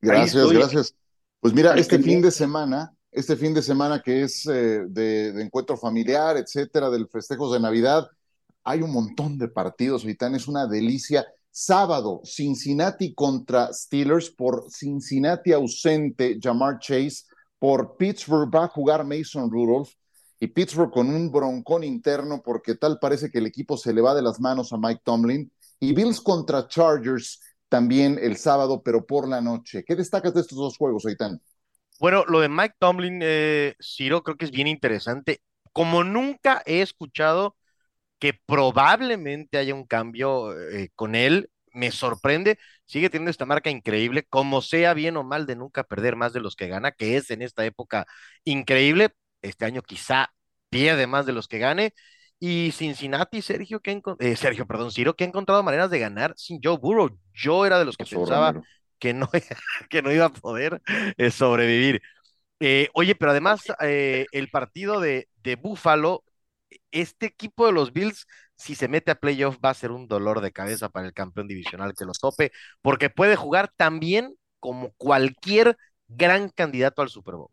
C: Gracias, gracias. Pues mira, este fin de semana, este fin de semana que es eh, de, de encuentro familiar, etcétera, del festejos de Navidad, hay un montón de partidos, Vitán, es una delicia. Sábado, Cincinnati contra Steelers, por Cincinnati ausente, Jamar Chase, por Pittsburgh va a jugar Mason Rudolph, y Pittsburgh con un broncón interno, porque tal parece que el equipo se le va de las manos a Mike Tomlin, y Bills contra Chargers también el sábado, pero por la noche. ¿Qué destacas de estos dos juegos, Aitán?
D: Bueno, lo de Mike Tomlin, eh, Ciro, creo que es bien interesante. Como nunca he escuchado que probablemente haya un cambio eh, con él, me sorprende. Sigue teniendo esta marca increíble, como sea bien o mal de nunca perder más de los que gana, que es en esta época increíble. Este año quizá pierde más de los que gane. Y Cincinnati, Sergio, que eh, Sergio, perdón, Ciro, que ha encontrado maneras de ganar sin Joe Burrow. Yo era de los que pensaba que no, que no iba a poder eh, sobrevivir. Eh, oye, pero además eh, el partido de, de Buffalo, este equipo de los Bills, si se mete a playoff, va a ser un dolor de cabeza para el campeón divisional que lo tope, porque puede jugar también como cualquier gran candidato al Super Bowl.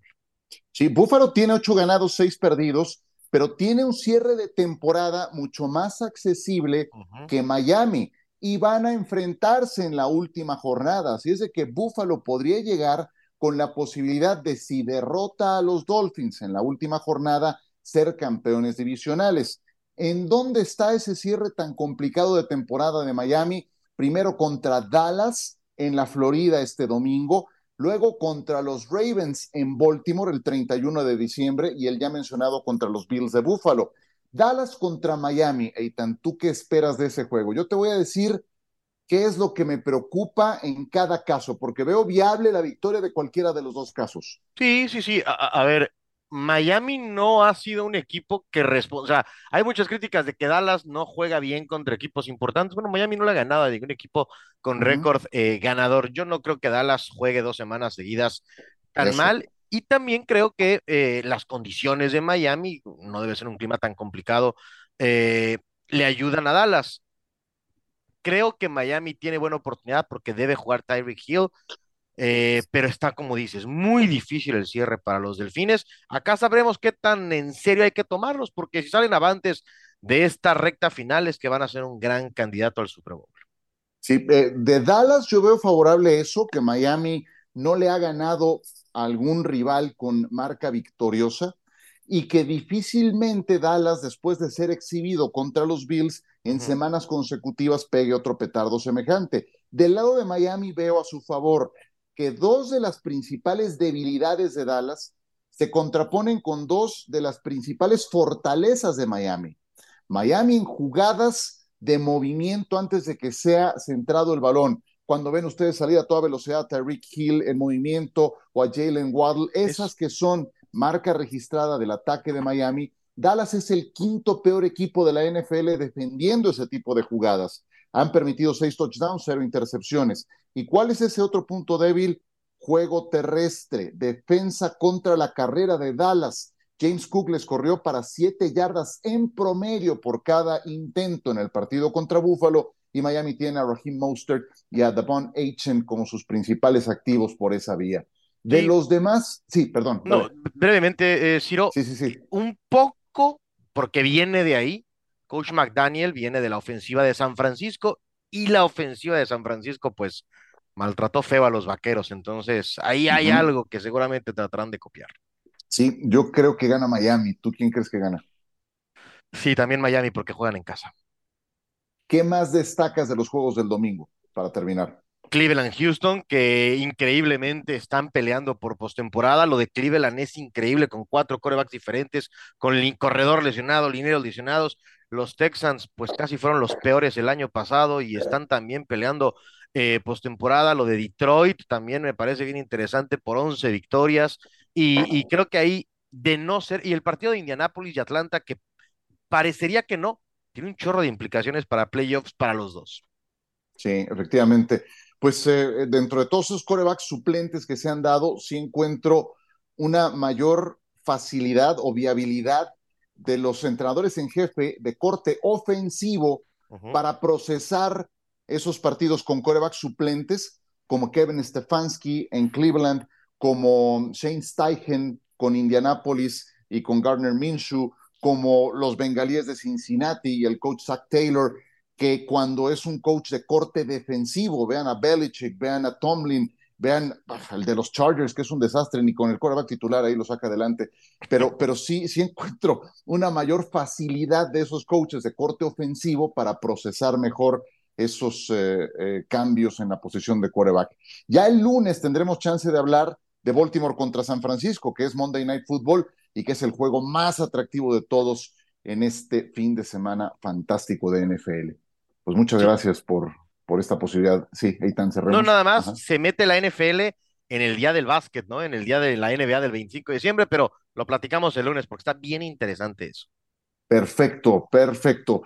C: Sí, Buffalo tiene ocho ganados, seis perdidos, pero tiene un cierre de temporada mucho más accesible que Miami y van a enfrentarse en la última jornada. Así es de que Buffalo podría llegar con la posibilidad de, si derrota a los Dolphins en la última jornada, ser campeones divisionales. ¿En dónde está ese cierre tan complicado de temporada de Miami? Primero contra Dallas en la Florida este domingo, luego contra los Ravens en Baltimore el 31 de diciembre y el ya mencionado contra los Bills de Buffalo. Dallas contra Miami, Eitan, ¿tú qué esperas de ese juego? Yo te voy a decir qué es lo que me preocupa en cada caso, porque veo viable la victoria de cualquiera de los dos casos.
D: Sí, sí, sí. A, a- ver, Miami no ha sido un equipo que responde. O sea, hay muchas críticas de que Dallas no juega bien contra equipos importantes. Bueno, Miami no le ha ganado a ningún equipo con récord eh, ganador. Yo no creo que Dallas juegue dos semanas seguidas tan
C: Eso.
D: mal. Y también creo que eh, las condiciones de Miami, no debe ser un clima tan complicado, eh, le ayudan a Dallas. Creo que Miami tiene buena oportunidad porque debe jugar Tyreek Hill. Eh, pero está, como dices, muy difícil el cierre para los Delfines. Acá sabremos qué tan en serio hay que tomarlos, porque si salen avantes de esta recta final es que van a ser un gran candidato al Super Bowl.
C: Sí, eh, de Dallas yo veo favorable eso, que Miami no le ha ganado a algún rival con marca victoriosa y que difícilmente Dallas, después de ser exhibido contra los Bills, en semanas consecutivas pegue otro petardo semejante. Del lado de Miami veo a su favor que dos de las principales debilidades de Dallas se contraponen con dos de las principales fortalezas de Miami. Miami en jugadas de movimiento antes de que sea centrado el balón. Cuando ven ustedes salir a toda velocidad a Tyreek Hill en movimiento o a Jalen Waddle, esas
D: Es-
C: que son marca registrada del ataque de Miami, Dallas es el quinto peor equipo de la NFL defendiendo ese tipo de jugadas. Han permitido seis touchdowns, cero intercepciones. ¿Y cuál es ese otro punto débil? Juego terrestre, defensa contra la carrera de Dallas. James Cook les corrió para siete yardas en promedio por cada intento en el partido contra Buffalo y Miami tiene a Raheem Mostert y a Devon Achen como sus principales activos por esa vía. De
D: Sí.
C: los demás, sí, perdón.
D: No, brevemente, eh, Ciro,
C: Sí, sí, sí.
D: un poco, porque viene de ahí, Coach McDaniel viene de la ofensiva de San Francisco y la ofensiva de San Francisco, pues, maltrató feo a los vaqueros. Entonces, ahí hay algo que seguramente tratarán de copiar.
C: Sí, yo creo que gana Miami. ¿Tú quién crees que gana?
D: Sí, también Miami, porque juegan en casa.
C: ¿Qué más destacas de los juegos del domingo para terminar?
D: Cleveland Houston, que increíblemente están peleando por postemporada. Lo de Cleveland es increíble con cuatro corebacks diferentes, con el corredor lesionado, lineros lesionados. Los Texans, pues casi fueron los peores el año pasado y están también peleando eh, postemporada. Lo de Detroit también me parece bien interesante por 11 victorias. Y, y creo que ahí, de no ser, y el partido de Indianápolis y Atlanta, que parecería que no, tiene un chorro de implicaciones para playoffs para los dos.
C: Sí, efectivamente pues eh, dentro de todos esos corebacks suplentes que se han dado, sí encuentro una mayor facilidad o viabilidad de los entrenadores en jefe de corte ofensivo para procesar esos partidos con corebacks suplentes, como Kevin Stefanski en Cleveland, como Shane Steichen con Indianapolis y con Gardner Minshew, como los bengalíes de Cincinnati y el coach Zach Taylor que cuando es un coach de corte defensivo, vean a Belichick, vean a Tomlin, vean el de los Chargers, que es un desastre, ni con el quarterback titular ahí lo saca adelante, pero, pero sí, sí encuentro una mayor facilidad de esos coaches de corte ofensivo para procesar mejor esos eh, eh, cambios en la posición de quarterback. Ya el lunes tendremos chance de hablar de Baltimore contra San Francisco, que es Monday Night Football y que es el juego más atractivo de todos en este fin de semana fantástico de NFL. Pues muchas gracias por, por esta posibilidad. Sí, Eitan cerremos.
D: No, nada más, se mete la NFL en el día del básquet, ¿no? En el día de la NBA del 25 de diciembre, pero lo platicamos el lunes porque está bien interesante eso.
C: Perfecto, perfecto.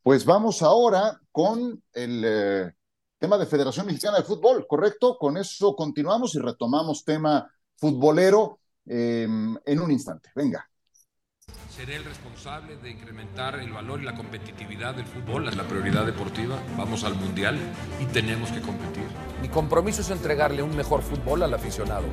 C: Pues vamos ahora con el eh, tema de Federación Mexicana de Fútbol, ¿correcto? Con eso continuamos y retomamos tema futbolero eh, en un instante. Venga.
M: Seré el responsable de incrementar el valor y la competitividad del fútbol, es la prioridad deportiva. Vamos al Mundial y tenemos que competir.
N: Mi compromiso es entregarle un mejor fútbol al aficionado.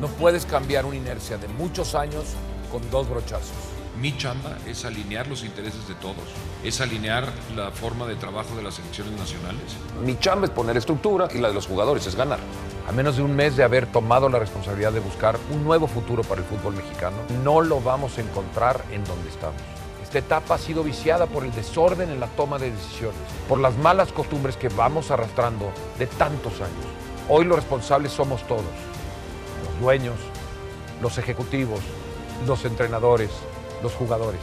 N: No puedes cambiar una inercia de muchos años con dos brochazos.
M: Mi chamba es alinear los intereses de todos, es alinear la forma de trabajo de las selecciones nacionales.
N: Mi chamba es poner estructura y la de los jugadores es ganar. A menos de un mes de haber tomado la responsabilidad de buscar un nuevo futuro para el fútbol mexicano, no lo vamos a encontrar en donde estamos. Esta etapa ha sido viciada por el desorden en la toma de decisiones, por las malas costumbres que vamos arrastrando de tantos años. Hoy los responsables somos todos, los dueños, los ejecutivos, los entrenadores, los jugadores.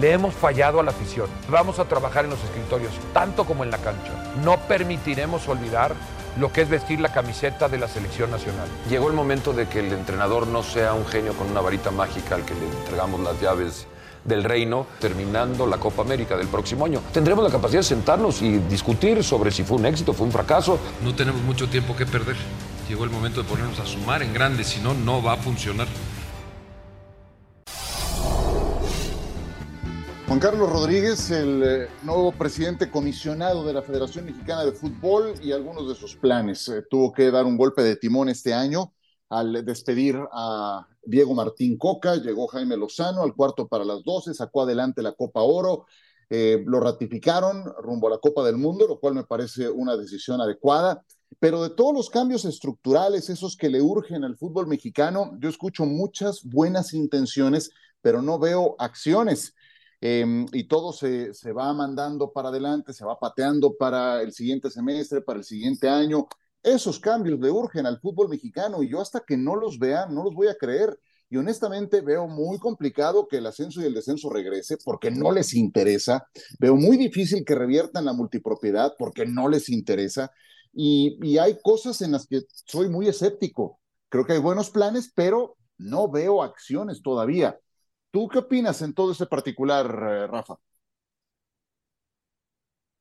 N: Le hemos fallado a la afición. Vamos a trabajar en los escritorios, tanto como en la cancha. No permitiremos olvidar lo que es vestir la camiseta de la selección nacional.
O: Llegó el momento de que el entrenador no sea un genio con una varita mágica al que le entregamos las llaves del reino, terminando la Copa América del próximo año. Tendremos la capacidad de sentarnos y discutir sobre si fue un éxito, fue un fracaso.
M: No tenemos mucho tiempo que perder. Llegó el momento de ponernos a sumar en grande, si no, no va a funcionar.
C: Juan Carlos Rodríguez, el eh, nuevo presidente comisionado de la Federación Mexicana de Fútbol y algunos de sus planes. Eh, tuvo que dar un golpe de timón este año al despedir a Diego Martín Coca, llegó Jaime Lozano al cuarto para las 12, sacó adelante la Copa Oro, eh, lo ratificaron rumbo a la Copa del Mundo, lo cual me parece una decisión adecuada. Pero de todos los cambios estructurales, esos que le urgen al fútbol mexicano, yo escucho muchas buenas intenciones, pero no veo acciones. Em, y todo se, se, va mandando para adelante, se va pateando para el siguiente semestre, para el siguiente año. Esos cambios le urgen al fútbol mexicano y yo hasta que no los vea, no los voy a creer. Y honestamente veo muy complicado que el ascenso y el descenso regrese porque no les interesa. Veo muy difícil que reviertan la multipropiedad porque no les interesa. Y, y hay cosas en las que soy muy escéptico. Creo que hay buenos planes, pero no veo acciones todavía. ¿Tú qué opinas en todo ese particular, eh, Rafa?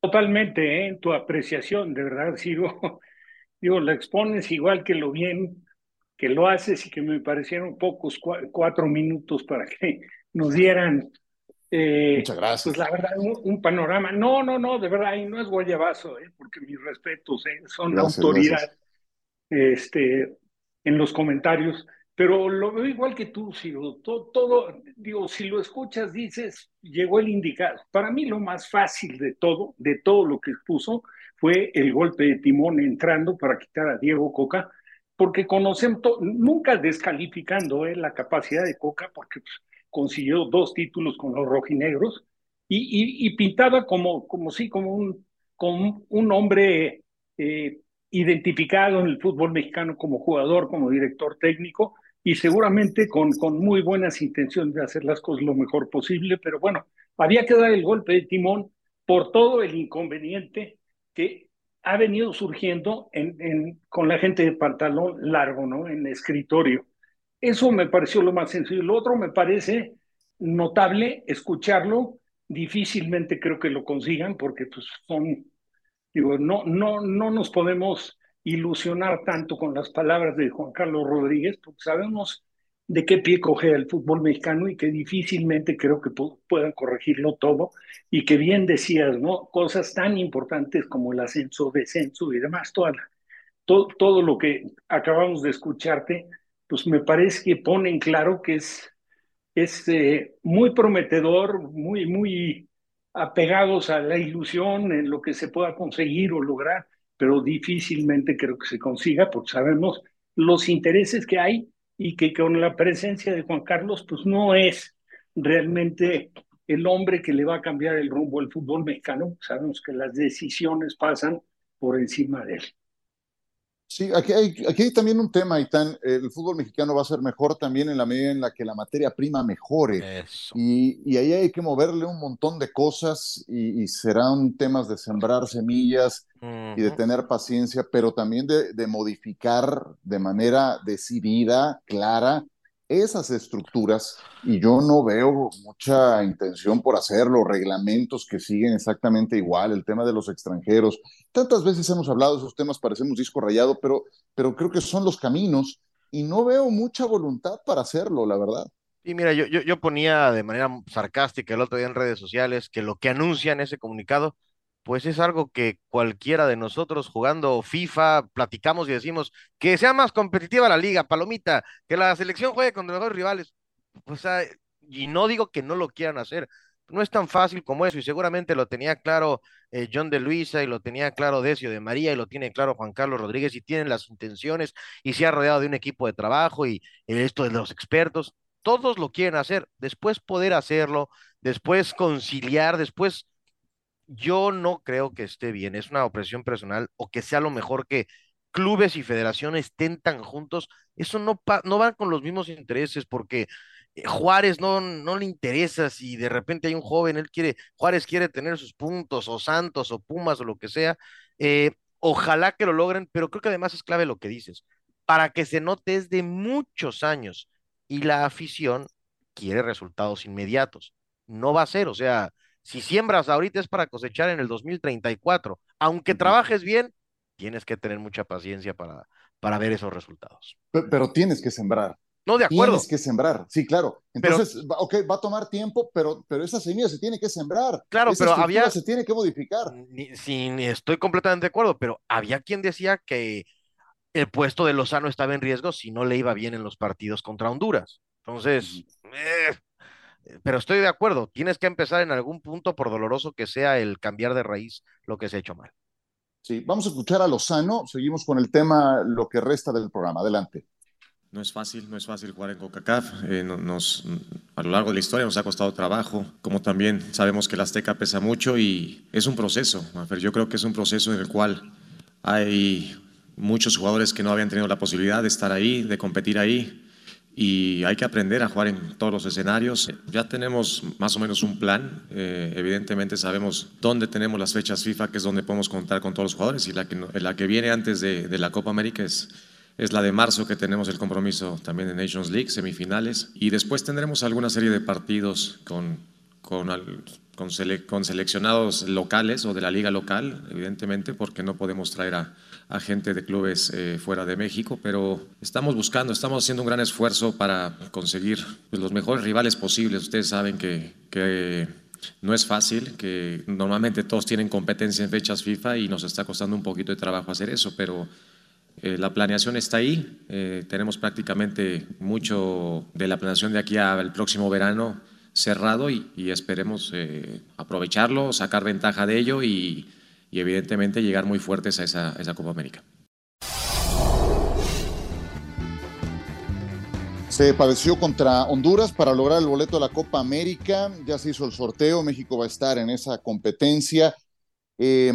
E: Totalmente, ¿eh? tu apreciación, de verdad, Ciro. Digo, la expones igual que lo bien que lo haces y que me parecieron pocos cuatro minutos para que nos dieran.
C: Eh, Muchas gracias.
E: Pues la verdad, un, panorama. No, no, no, de verdad, y no es guayabazo, ¿eh? porque mis respetos ¿eh? son autoridad Este, en los comentarios. Pero lo veo igual que tú, Ciro. Todo, todo, digo, si lo escuchas, dices, llegó el indicado. Para mí lo más fácil de todo, de todo lo que expuso, fue el golpe de timón entrando para quitar a Diego Coca, porque conocemos, nunca descalificando eh, la capacidad de Coca, porque pues, consiguió dos títulos con los rojinegros, y, y, pintaba como, como sí, como un, como un hombre eh, identificado en el fútbol mexicano como jugador, como director técnico y seguramente con, con muy buenas intenciones de hacer las cosas lo mejor posible, pero bueno, había que dar el golpe de timón por todo el inconveniente que ha venido surgiendo en, con la gente de pantalón largo, ¿no? En escritorio. Eso me pareció lo más sencillo. Lo otro me parece notable escucharlo. Difícilmente creo que lo consigan porque pues son, digo, no, no, no nos podemos ilusionar tanto con las palabras de Juan Carlos Rodríguez, porque sabemos de qué pie coge el fútbol mexicano y que difícilmente creo que puedan corregirlo todo y que bien decías, ¿no? Cosas tan importantes como el ascenso, descenso y demás, toda todo, todo lo que acabamos de escucharte, pues me parece que ponen claro que es, es eh, muy prometedor, muy, muy apegados a la ilusión en lo que se pueda conseguir o lograr, pero difícilmente creo que se consiga porque sabemos los intereses que hay y que con la presencia de Juan Carlos, pues no es realmente el hombre que le va a cambiar el rumbo al fútbol mexicano. Sabemos que las decisiones pasan por encima de él.
C: Sí, aquí hay, aquí hay también un tema, Itán. El fútbol mexicano va a ser mejor también en la medida en la que la materia prima mejore. Y, y, ahí hay que moverle un montón de cosas y, y serán temas de sembrar semillas uh -huh. y de tener paciencia, pero también de, de modificar de manera decidida, clara, esas estructuras y yo no veo mucha intención por hacerlo, reglamentos que siguen exactamente igual, el tema de los extranjeros. Tantas veces hemos hablado de esos temas, parecemos disco rayado, pero, pero creo que son los caminos y no veo mucha voluntad para hacerlo, la verdad.
D: Y mira, yo, yo, yo ponía de manera sarcástica el otro día en redes sociales que lo que anuncian ese comunicado pues es algo que cualquiera de nosotros jugando FIFA platicamos y decimos que sea más competitiva la liga, palomita, que la selección juegue con los mejores rivales. O sea, y no digo que no lo quieran hacer, no es tan fácil como eso, y seguramente lo tenía claro eh, John de Luisa, y lo tenía claro Decio de María, y lo tiene claro Juan Carlos Rodríguez, y tienen las intenciones, y se ha rodeado de un equipo de trabajo, y esto de los expertos, todos lo quieren hacer, después poder hacerlo, después conciliar, después yo no creo que esté bien, es una opresión personal o que sea lo mejor que clubes y federaciones estén tan juntos, eso no, no van con los mismos intereses porque eh, Juárez no, no le interesa si de repente hay un joven, él quiere, Juárez quiere tener sus puntos o Santos o Pumas o lo que sea, eh, ojalá que lo logren, pero creo que además es clave lo que dices, para que se note es de muchos años y la afición quiere resultados inmediatos, no va a ser, o sea, si siembras ahorita es para cosechar en el 2034. Aunque trabajes bien, tienes que tener mucha paciencia para, para ver esos resultados.
C: Pero, pero tienes que sembrar.
D: No, de acuerdo.
C: Tienes que sembrar, sí, claro. Entonces, pero, ok, va a tomar tiempo, pero, pero esa semilla se tiene que sembrar.
D: Claro,
C: esa
D: pero había.
C: Se tiene que modificar.
D: Sí, estoy completamente de acuerdo, pero había quien decía que el puesto de Lozano estaba en riesgo si no le iba bien en los partidos contra Honduras. Entonces, eh, pero estoy de acuerdo, tienes que empezar en algún punto, por doloroso que sea, el cambiar de raíz lo que se ha hecho mal.
C: Sí, vamos a escuchar a Lozano, seguimos con el tema, lo que resta del programa, adelante.
P: No es fácil, no es fácil jugar en CONCACAF. Eh, nos, a lo largo de la historia nos ha costado trabajo, como también sabemos que la Azteca pesa mucho y es un proceso. Yo creo que es un proceso en el cual hay muchos jugadores que no habían tenido la posibilidad de estar ahí, de competir ahí, y hay que aprender a jugar en todos los escenarios. Ya tenemos más o menos un plan, eh, evidentemente sabemos dónde tenemos las fechas FIFA, que es donde podemos contar con todos los jugadores, y la que, la que viene antes de, de la Copa América es, es la de marzo, que tenemos el compromiso también de Nations League, semifinales, y después tendremos alguna serie de partidos con, con, con, sele, con seleccionados locales o de la liga local, evidentemente, porque no podemos traer a a gente de clubes eh, fuera de México, pero estamos buscando, estamos haciendo un gran esfuerzo para conseguir pues, los mejores rivales posibles. Ustedes saben que, no es fácil, que normalmente todos tienen competencia en fechas FIFA y nos está costando un poquito de trabajo hacer eso, pero eh, la planeación está ahí. Eh, tenemos prácticamente mucho de la planeación de aquí al próximo verano cerrado y esperemos aprovecharlo, sacar ventaja de ello y y evidentemente llegar muy fuertes a esa, Copa América.
C: Se padeció contra Honduras para lograr el boleto de la Copa América. Ya se hizo el sorteo. México va a estar en esa competencia. Eh,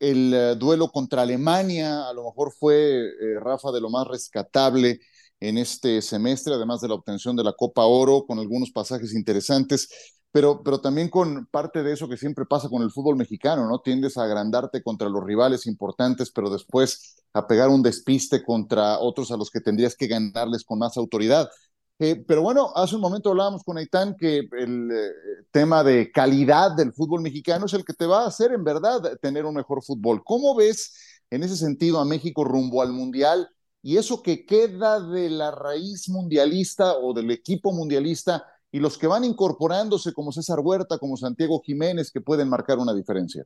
C: el eh, duelo contra Alemania, a lo mejor fue, eh, Rafa, de lo más rescatable en este semestre, además de la obtención de la Copa Oro, con algunos pasajes interesantes, pero, pero también con parte de eso que siempre pasa con el fútbol mexicano, ¿no? Tiendes a agrandarte contra los rivales importantes, pero después a pegar un despiste contra otros a los que tendrías que ganarles con más autoridad. Eh, pero bueno, hace un momento hablábamos con Aitán que el eh, tema de calidad del fútbol mexicano es el que te va a hacer en verdad tener un mejor fútbol. ¿Cómo ves en ese sentido a México rumbo al Mundial y eso que queda de la raíz mundialista o del equipo mundialista y los que van incorporándose como César Huerta, como Santiago Jiménez, que pueden marcar una diferencia?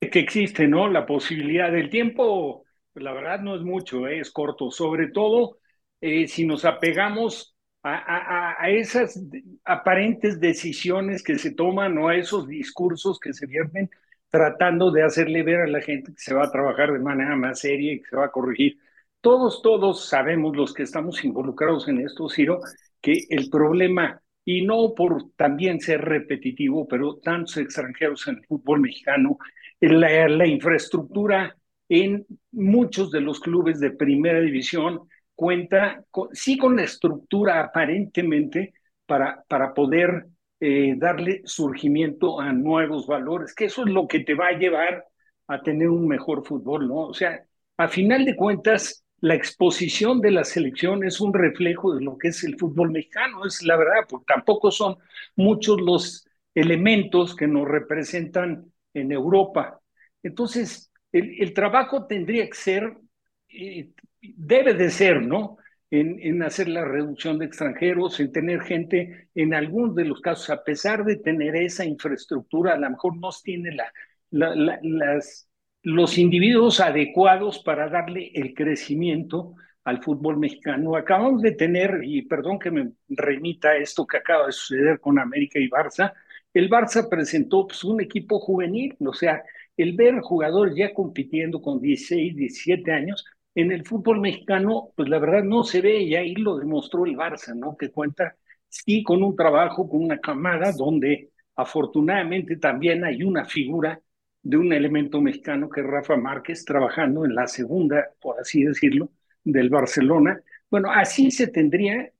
E: Que existe, ¿no? La posibilidad del tiempo, la verdad no es mucho, ¿eh? es corto, sobre todo eh, si nos apegamos a, a, esas aparentes decisiones que se toman o a esos discursos que se vierten tratando de hacerle ver a la gente que se va a trabajar de manera más seria y que se va a corregir. Todos, todos sabemos, los que estamos involucrados en esto, Ciro, que el problema, y no por también ser repetitivo, pero tantos extranjeros en el fútbol mexicano, la, la infraestructura en muchos de los clubes de primera división cuenta sí con la estructura aparentemente para, para poder eh, darle surgimiento a nuevos valores, que eso es lo que te va a llevar a tener un mejor fútbol, ¿no? O sea, a final de cuentas, la exposición de la selección es un reflejo de lo que es el fútbol mexicano, es la verdad, porque tampoco son muchos los elementos que nos representan en Europa. Entonces, el, trabajo tendría que ser, eh, debe de ser, ¿no? En, hacer la reducción de extranjeros, en tener gente, en algunos de los casos, a pesar de tener esa infraestructura, a lo mejor no tiene la, las los individuos adecuados para darle el crecimiento al fútbol mexicano. Acabamos de tener, y perdón que me remita a esto que acaba de suceder con América y Barça, el Barça presentó pues, un equipo juvenil, o sea, el ver jugadores ya compitiendo con 16, 17 años, en el fútbol mexicano, pues la verdad no se ve, y ahí lo demostró el Barça, ¿no? Que cuenta, sí, con un trabajo, con una camada donde afortunadamente también hay una figura de un elemento mexicano que es Rafa Márquez, trabajando en la segunda, por así decirlo, del Barcelona. Bueno, así se tendría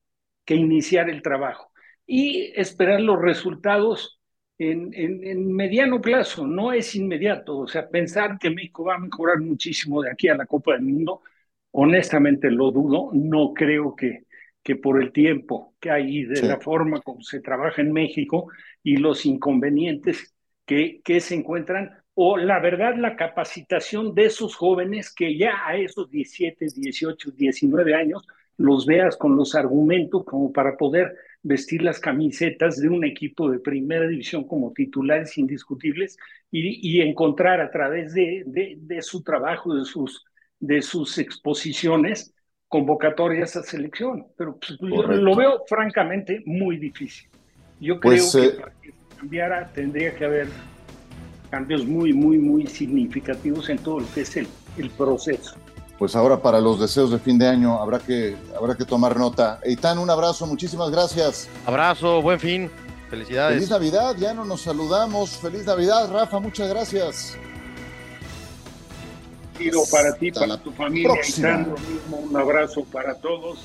E: que iniciar el trabajo y esperar los resultados en, en, mediano plazo, no es inmediato. O sea, pensar que México va a mejorar muchísimo de aquí a la Copa del Mundo, honestamente lo dudo, no creo que, que por el tiempo que hay de la forma como se trabaja en México y los inconvenientes que, que se encuentran, o la verdad la capacitación de esos jóvenes que ya a esos 17, 18, 19 años los veas con los argumentos como para poder vestir las camisetas de un equipo de primera división como titulares indiscutibles y, encontrar a través de, de, su trabajo, de sus, de sus exposiciones, convocatorias a selección. Pero pues, yo lo veo francamente muy difícil. Yo creo pues, que eh, para que cambiara tendría que haber cambios muy, muy, muy significativos en todo lo que es el, el proceso.
C: Pues ahora para los deseos de fin de año habrá que, habrá que tomar nota. Eitan, un abrazo, muchísimas gracias.
D: Abrazo, buen fin, felicidades.
C: Feliz Navidad, ya no nos saludamos. Feliz Navidad, Rafa, muchas gracias.
E: Tiro para ti, para tu familia, Eitan, un abrazo para todos.